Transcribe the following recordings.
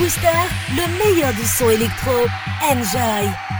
Booster, le meilleur du son électro. Enjoy!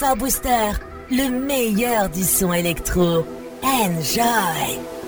Bifa Booster, le meilleur du son électro. Enjoy!